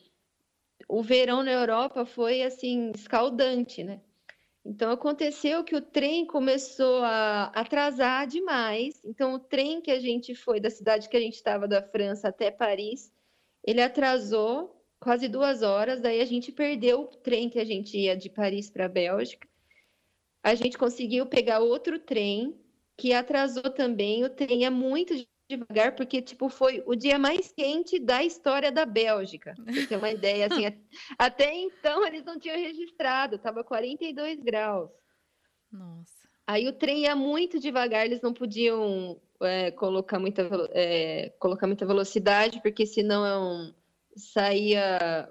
o verão na Europa foi assim escaldante, né? Então aconteceu que o trem começou a atrasar demais. Então o trem que a gente foi da cidade que a gente estava da França até Paris, ele atrasou quase duas horas. Daí a gente perdeu o trem que a gente ia de Paris para a Bélgica. A gente conseguiu pegar outro trem que atrasou também. O trem é muito devagar, porque, tipo, foi o dia mais quente da história da Bélgica. Pra você ter uma ideia, assim, até então eles não tinham registrado, tava 42 graus. Nossa. Aí o trem ia muito devagar, eles não podiam é, colocar, muita, é, colocar muita velocidade, porque senão saía.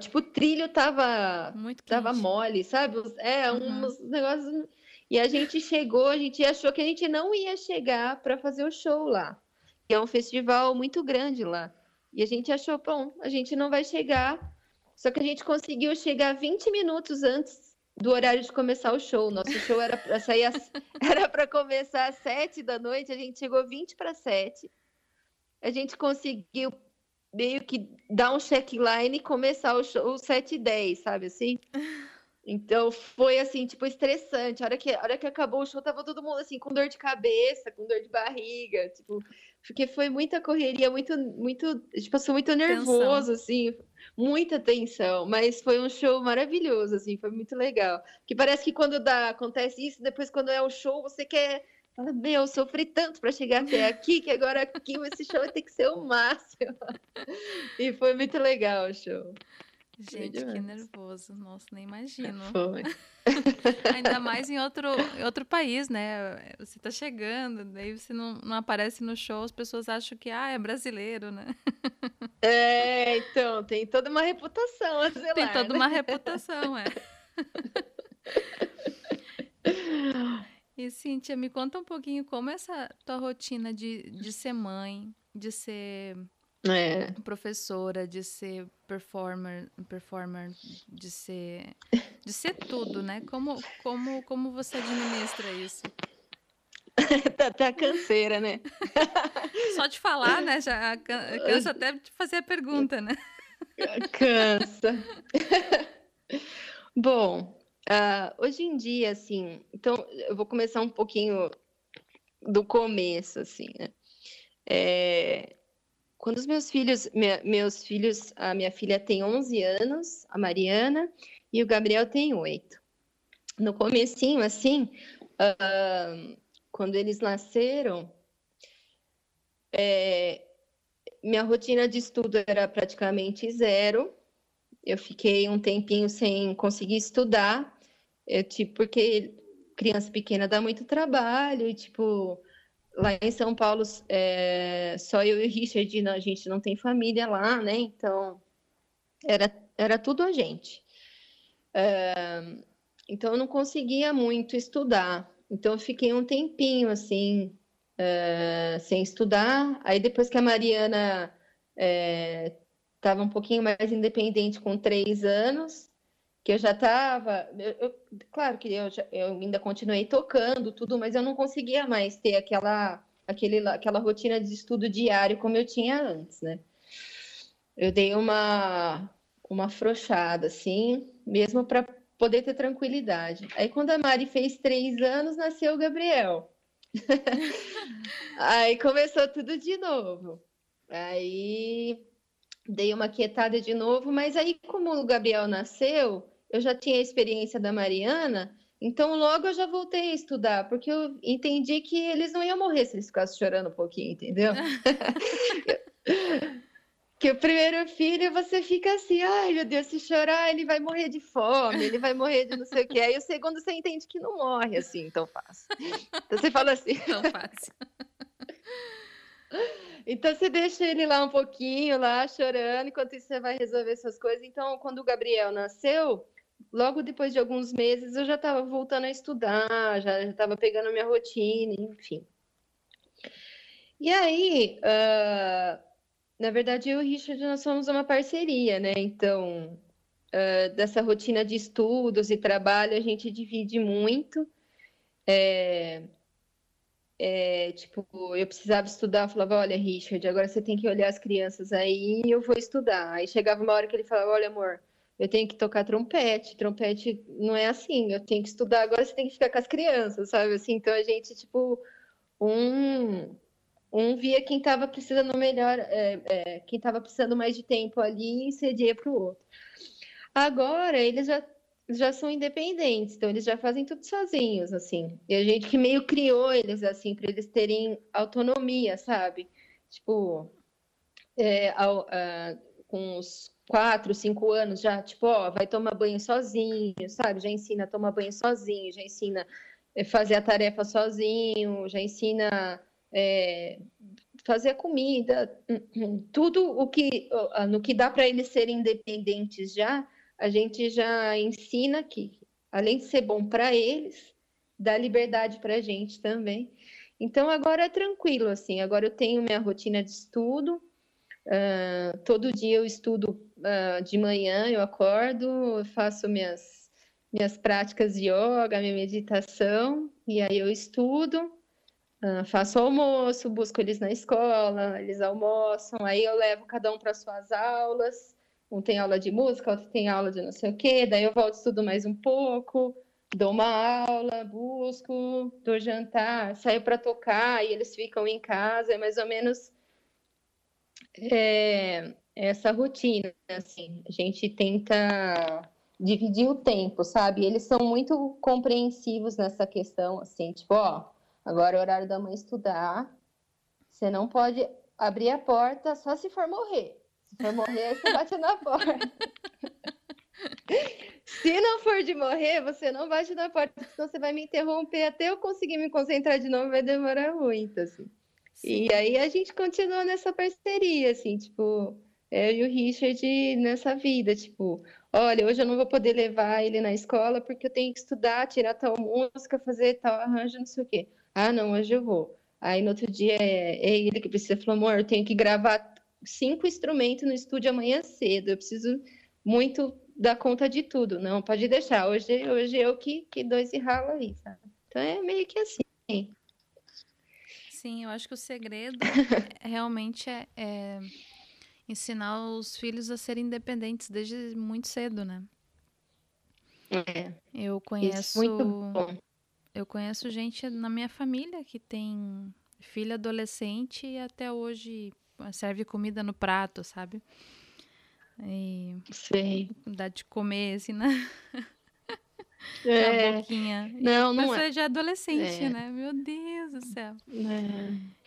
Tipo, o trilho tava, muito tava mole, sabe? É, uhum. uns negócios e a gente chegou, a gente achou que a gente não ia chegar para fazer o show lá. Que é um festival muito grande lá. E a gente achou, bom, a gente não vai chegar. Só que a gente conseguiu chegar 20 minutos antes do horário de começar o show. Nosso show era para sair às... era para começar às 7 da noite, a gente chegou 20 para 7. A gente conseguiu meio que dar um checkline e começar o show 7 e 10, sabe assim? Então foi assim, tipo, estressante. A hora que, a hora que acabou o show, tava todo mundo assim, com dor de cabeça, com dor de barriga, tipo, porque foi muita correria, muito, muito, tipo, passou muito nervoso, tensão. assim, muita tensão, mas foi um show maravilhoso, assim, foi muito legal. Que parece que quando dá, acontece isso, depois quando é o show, você quer. Fala, meu, eu sofri tanto para chegar até aqui que agora aqui esse show vai ter que ser o máximo. E foi muito legal o show. Gente, que nervoso. Nossa, nem imagino. Foi. Ainda mais em outro, em outro país, né? Você tá chegando, daí você não, não aparece no show, as pessoas acham que ah, é brasileiro, né? É, então, tem toda uma reputação zelar, Tem toda né? uma reputação, é. E Cíntia, me conta um pouquinho como essa tua rotina de, de ser mãe, de ser é. professora, de ser performer, performer, de ser de ser tudo, né? Como como como você administra isso? tá, tá canseira, né? Só de falar, né? Já cansa até de fazer a pergunta, né? Cansa. Bom, uh, hoje em dia, assim, então eu vou começar um pouquinho do começo, assim, né? É, quando os meus filhos, minha, meus filhos, a minha filha tem 11 anos, a Mariana, e o Gabriel tem 8. No comecinho, assim, uh, quando eles nasceram, é, minha rotina de estudo era praticamente zero. Eu fiquei um tempinho sem conseguir estudar, eu, tipo, porque criança pequena dá muito trabalho e, tipo, lá em São Paulo, é, só eu e o Richard, a gente não tem família lá, né? Então, era, era tudo a gente. É, então, eu não conseguia muito estudar. Então, eu fiquei um tempinho, assim, é, sem estudar. Aí, depois que a Mariana estava é, um pouquinho mais independente, com três anos, que eu já estava, claro que eu, já, eu, ainda continuei tocando tudo, mas eu não conseguia mais ter aquela, aquele, aquela rotina de estudo diário como eu tinha antes, né? Eu dei uma, uma afrouxada, assim, mesmo para poder ter tranquilidade. Aí, quando a Mari fez três anos, nasceu o Gabriel. Aí começou tudo de novo. Aí dei uma quietada de novo, mas aí, como o Gabriel nasceu, eu já tinha a experiência da Mariana, então logo eu já voltei a estudar, porque eu entendi que eles não iam morrer se eles ficassem chorando um pouquinho, entendeu? que o primeiro filho você fica assim, ai meu Deus, se chorar ele vai morrer de fome, ele vai morrer de não sei o que. Aí o segundo você entende que não morre assim tão fácil. Então você fala assim. Tão fácil. Então você deixa ele lá um pouquinho, lá chorando, enquanto isso você vai resolver suas coisas. Então, quando o Gabriel nasceu, logo depois de alguns meses eu já estava voltando a estudar, já estava pegando minha rotina, enfim. E aí, uh, na verdade, eu e o Richard nós somos uma parceria, né? Então, uh, dessa rotina de estudos e trabalho, a gente divide muito. É... é, tipo, eu precisava estudar, eu falava, olha, Richard, agora você tem que olhar as crianças aí e eu vou estudar. Aí chegava uma hora que ele falava, olha, amor, eu tenho que tocar trompete, trompete não é assim, eu tenho que estudar, agora você tem que ficar com as crianças, sabe? Assim, então a gente, tipo, um, um via quem estava precisando melhor, é, é, quem estava precisando mais de tempo ali e cedia para o outro. Agora eles já já são independentes, então eles já fazem tudo sozinhos, assim. E a gente que meio criou eles assim para eles terem autonomia, sabe? Tipo, é, ao, a, com uns quatro, cinco anos já, tipo, ó, vai tomar banho sozinho, sabe? Já ensina a tomar banho sozinho, já ensina a fazer a tarefa sozinho, já ensina é, fazer a comida, tudo o que no que dá para eles serem independentes já, a gente já ensina que, além de ser bom para eles, dá liberdade para a gente também. Então agora é tranquilo assim. Agora eu tenho minha rotina de estudo. Uh, todo dia eu estudo uh, de manhã, eu acordo, faço minhas minhas práticas de yoga, minha meditação, e aí eu estudo, uh, faço almoço, busco eles na escola, eles almoçam, aí eu levo cada um para suas aulas, um tem aula de música, outro tem aula de não sei o quê, daí eu volto estudo mais um pouco, dou uma aula, busco, dou jantar, saio para tocar e eles ficam em casa, é mais ou menos é, essa rotina, assim, a gente tenta dividir o tempo, sabe? Eles são muito compreensivos nessa questão, assim, tipo, ó, agora é o horário da mãe estudar, você não pode abrir a porta só se for morrer. Se for morrer, você bate na porta. Se não for de morrer, você não bate na porta, senão você vai me interromper até eu conseguir me concentrar de novo, vai demorar muito, assim. Sim. E aí a gente continua nessa parceria, assim, tipo, eu e o Richard nessa vida, tipo, olha, hoje eu não vou poder levar ele na escola porque eu tenho que estudar, tirar tal música, fazer tal arranjo, não sei o quê. Ah, não, hoje eu vou. Aí no outro dia é, é ele que precisa, falou, amor, eu tenho que gravar cinco instrumentos no estúdio amanhã cedo, eu preciso muito dar conta de tudo. Não, pode deixar, hoje, hoje eu que, que dois e ralo aí, sabe? Então é meio que assim. Sim, eu acho que o segredo realmente é, é ensinar os filhos a serem independentes desde muito cedo, né? É. Eu conheço. Eu conheço gente na minha família que tem filho adolescente e até hoje serve comida no prato, sabe? E Sei. Dá de comer, assim, né? É. Na boquinha. Não, não Você é. já é adolescente, é. né? Meu Deus do céu. É.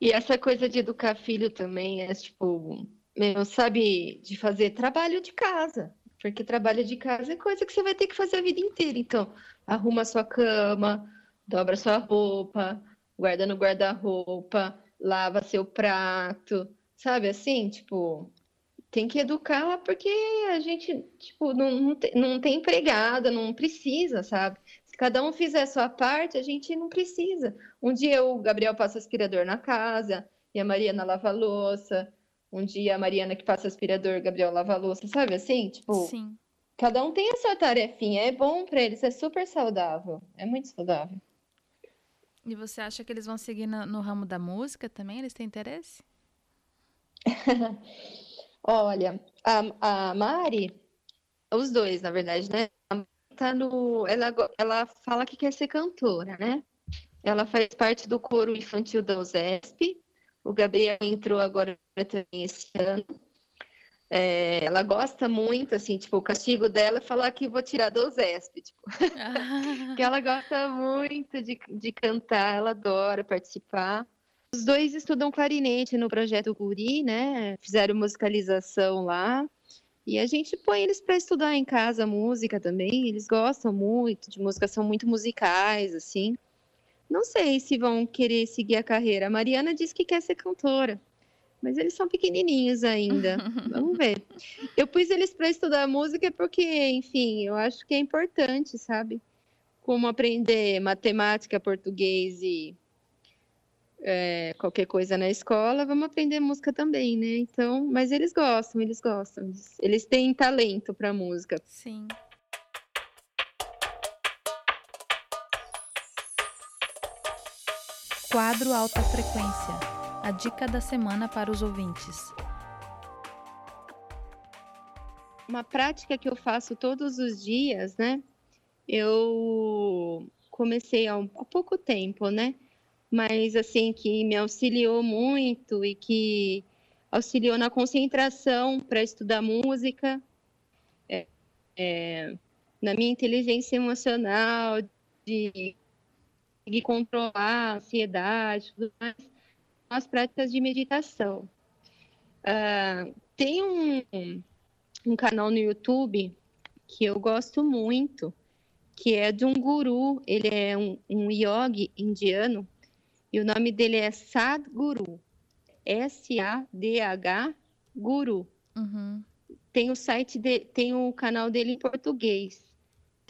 E essa coisa de educar filho também é, tipo, meu, sabe, de fazer trabalho de casa. Porque trabalho de casa é coisa que você vai ter que fazer a vida inteira. Então, arruma sua cama, dobra sua roupa, guarda no guarda-roupa, lava seu prato, sabe assim? Tipo, tem que educar porque a gente, tipo, não, não, tem, não tem empregada, não precisa, sabe? Cada um fizer a sua parte, a gente não precisa. Um dia o Gabriel passa aspirador na casa e a Mariana lava a louça. Um dia a Mariana que passa aspirador, o Gabriel lava a louça, sabe assim? Tipo, Sim. cada um tem a sua tarefinha. É bom para eles, é super saudável. É muito saudável. E você acha que eles vão seguir no, no ramo da música também? Eles têm interesse? Olha, a, a Mari, os dois, na verdade, né? Tá no, ela, ela fala que quer ser cantora, né? Ela faz parte do coro infantil da USESP. O Gabriel entrou agora também esse ano. É, ela gosta muito, assim, tipo, o castigo dela é falar que vou tirar do Zesp, tipo, ah. que ela gosta muito de, de cantar, ela adora participar. Os dois estudam clarinete no projeto Guri, né? Fizeram musicalização lá. E a gente põe eles para estudar em casa música também. Eles gostam muito de música, são muito musicais, assim. Não sei se vão querer seguir a carreira. A Mariana disse que quer ser cantora mas eles são pequenininhos ainda. Vamos ver. Eu pus eles para estudar música porque, enfim, eu acho que é importante, sabe? Como aprender matemática, português e é, qualquer coisa na escola, vamos aprender música também, né? Então, mas eles gostam, eles gostam. Eles têm talento para música. Sim. Quadro Alta Frequência a dica da semana para os ouvintes. Uma prática que eu faço todos os dias, né? Eu comecei há, um, há pouco tempo, né? Mas assim que me auxiliou muito e que auxiliou na concentração para estudar música, é, é, na minha inteligência emocional, de conseguir controlar a ansiedade, tudo mais, as práticas de meditação. Uh, tem um, um canal no YouTube que eu gosto muito, que é de um guru, ele é um, um yogi indiano, e o nome dele é Sadhguru, S-A-D-H Guru. Uhum. Tem o site, de, tem o canal dele em português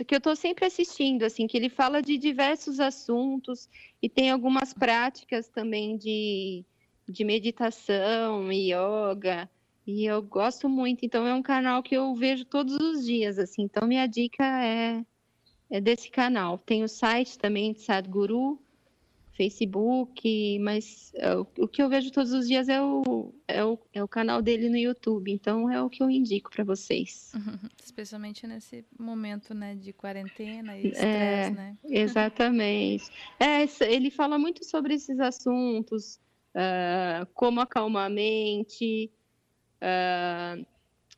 que eu estou sempre assistindo, assim, que ele fala de diversos assuntos e tem algumas práticas também de, de meditação e yoga. E eu gosto muito, então é um canal que eu vejo todos os dias, assim. Então minha dica é, é desse canal. Tem o site também de Sadhguru, Facebook, mas é, o, que eu vejo todos os dias é o, é, o, é o canal dele no YouTube, então é o que eu indico para vocês. Especialmente nesse momento, né, de quarentena e estresse, é, né? Exatamente. é, ele fala muito sobre esses assuntos, uh, como acalmar a mente, uh,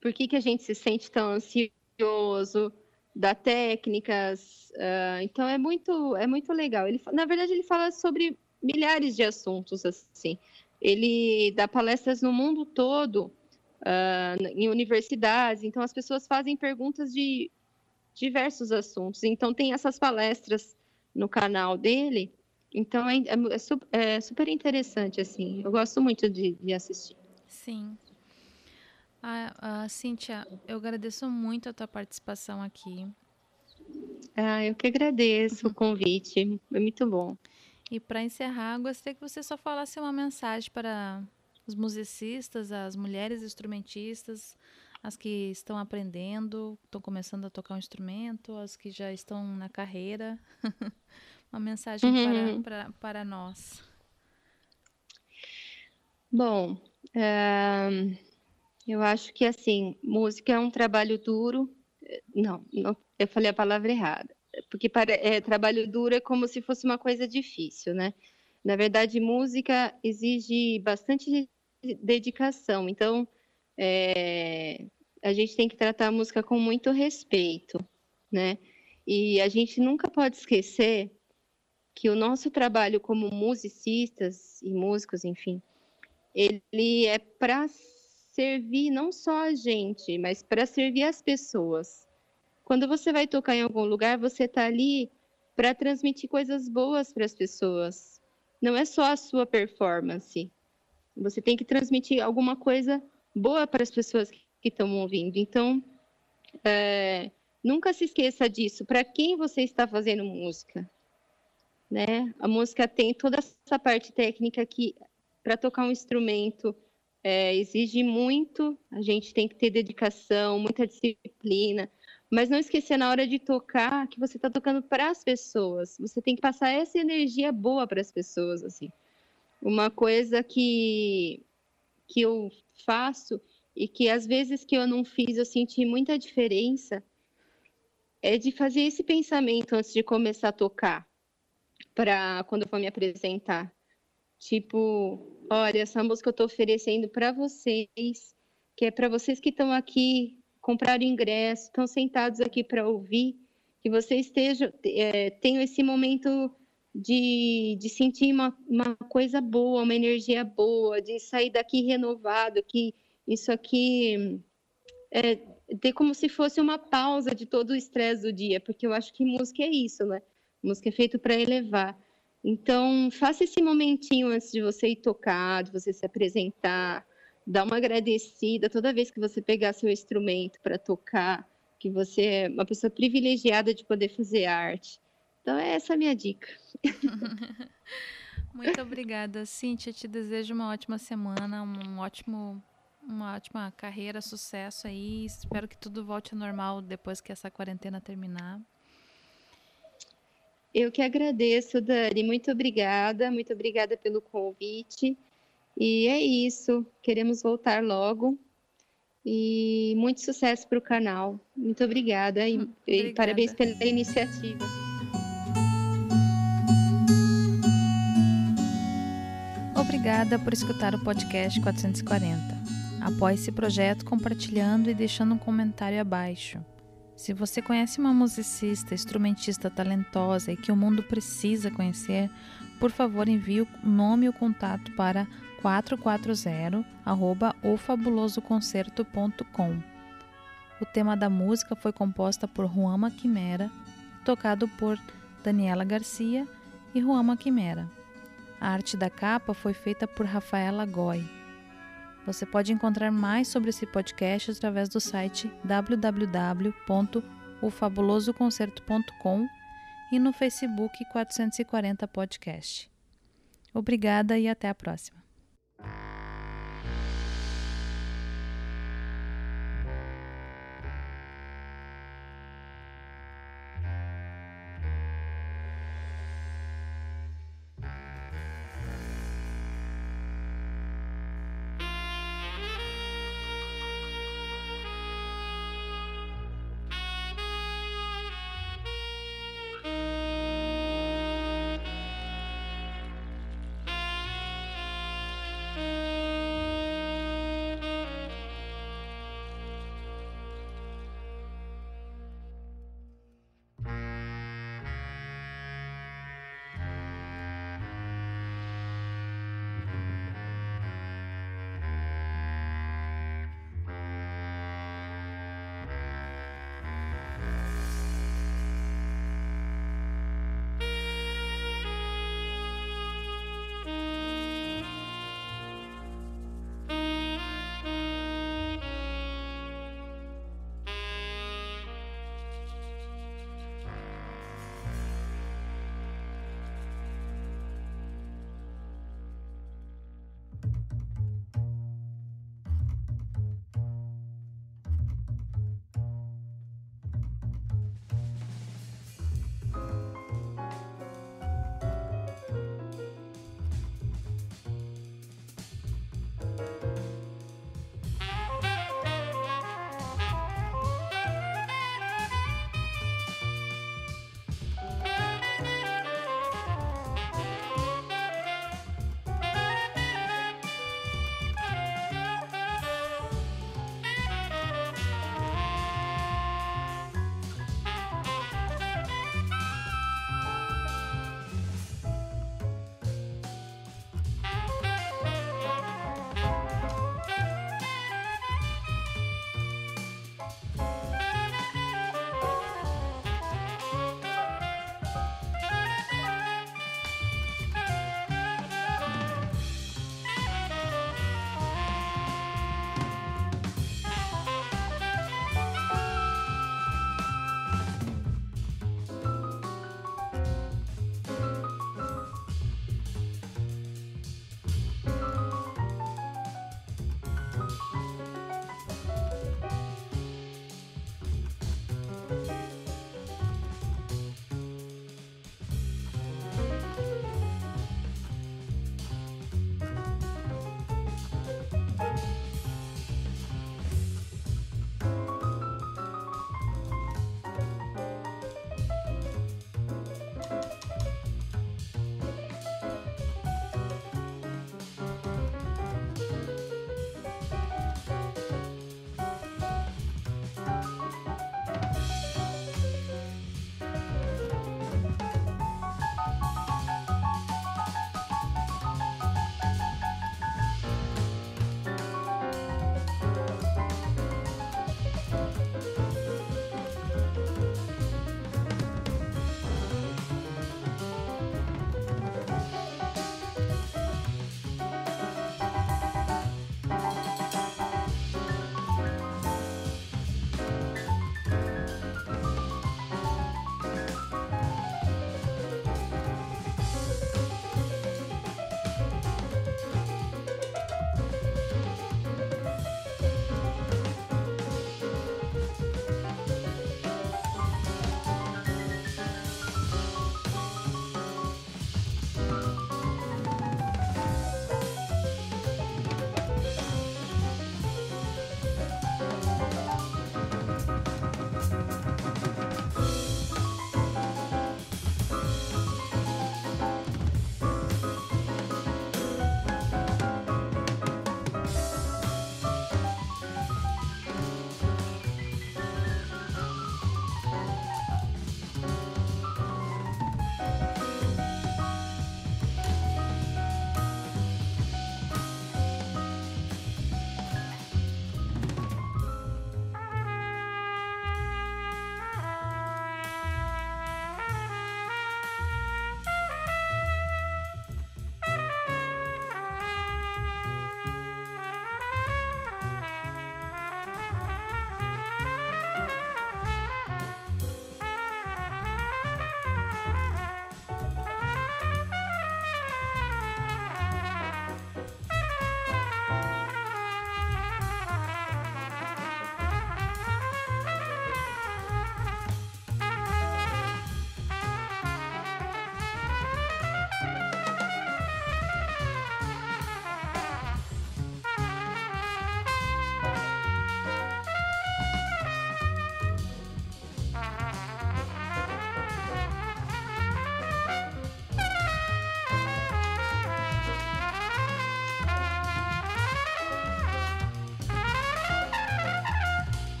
por que, que a gente se sente tão ansioso, dá técnicas. Uh, então é muito, é muito legal. Ele, na verdade, ele fala sobre milhares de assuntos assim. Ele dá palestras no mundo todo, uh, em universidades. Então as pessoas fazem perguntas de diversos assuntos. Então tem essas palestras no canal dele. Então é, é, é super interessante assim. Eu gosto muito de, de assistir. Sim. Ah, ah, Cíntia, eu agradeço muito a tua participação aqui. Ah, eu que agradeço o convite, é muito bom. E para encerrar, gostaria que você só falasse uma mensagem para os musicistas, as mulheres instrumentistas, as que estão aprendendo, estão começando a tocar um instrumento, as que já estão na carreira. uma mensagem uhum. para, para, para nós. Bom, uh, eu acho que, assim, música é um trabalho duro. Não, não eu falei a palavra errada. Porque para, é, trabalho duro é como se fosse uma coisa difícil, né? Na verdade, música exige bastante dedicação. Então, é, a gente tem que tratar a música com muito respeito, né? E a gente nunca pode esquecer que o nosso trabalho como musicistas e músicos, enfim, ele é para servir não só a gente, mas para servir as pessoas. Quando você vai tocar em algum lugar, você está ali para transmitir coisas boas para as pessoas. Não é só a sua performance. Você tem que transmitir alguma coisa boa para as pessoas que estão ouvindo. Então, é, nunca se esqueça disso. Para quem você está fazendo música? Né? A música tem toda essa parte técnica que, para tocar um instrumento, é, exige muito, a gente tem que ter dedicação, muita disciplina, mas não esquecer na hora de tocar que você está tocando para as pessoas. Você tem que passar essa energia boa para as pessoas, assim. Uma coisa que que eu faço e que às vezes que eu não fiz eu senti muita diferença é de fazer esse pensamento antes de começar a tocar para quando eu for me apresentar. Tipo, olha, essa música eu estou oferecendo para vocês, que é para vocês que estão aqui, compraram ingresso, estão sentados aqui para ouvir, que vocês estejam, é, tenham esse momento de, de sentir uma, uma coisa boa, uma energia boa, de sair daqui renovado, que isso aqui é ter como se fosse uma pausa de todo o estresse do dia, porque eu acho que música é isso, né? Música é feito para elevar. Então, faça esse momentinho antes de você ir tocar, de você se apresentar, dá uma agradecida toda vez que você pegar seu instrumento para tocar, que você é uma pessoa privilegiada de poder fazer arte. Então, é essa a minha dica. Muito obrigada, Cíntia. Te desejo uma ótima semana, um ótimo, uma ótima carreira, sucesso aí. Espero que tudo volte ao normal depois que essa quarentena terminar. Eu que agradeço, Dani. Muito obrigada, muito obrigada pelo convite. E é isso. Queremos voltar logo. E muito sucesso para o canal. Muito obrigada e, obrigada. e parabéns pela iniciativa. Obrigada por escutar o podcast 440. Apoie esse projeto compartilhando e deixando um comentário abaixo. Se você conhece uma musicista, instrumentista talentosa e que o mundo precisa conhecer, por favor envie o nome e o contato para 440@ofabulosoconcerto.com. O tema da música foi composta por Juama Quimera, tocado por Daniela Garcia e Juama Quimera. A arte da capa foi feita por Rafaela Goy. Você pode encontrar mais sobre esse podcast através do site www.ofabulosoconcerto.com e no Facebook 440 Podcast. Obrigada e até a próxima.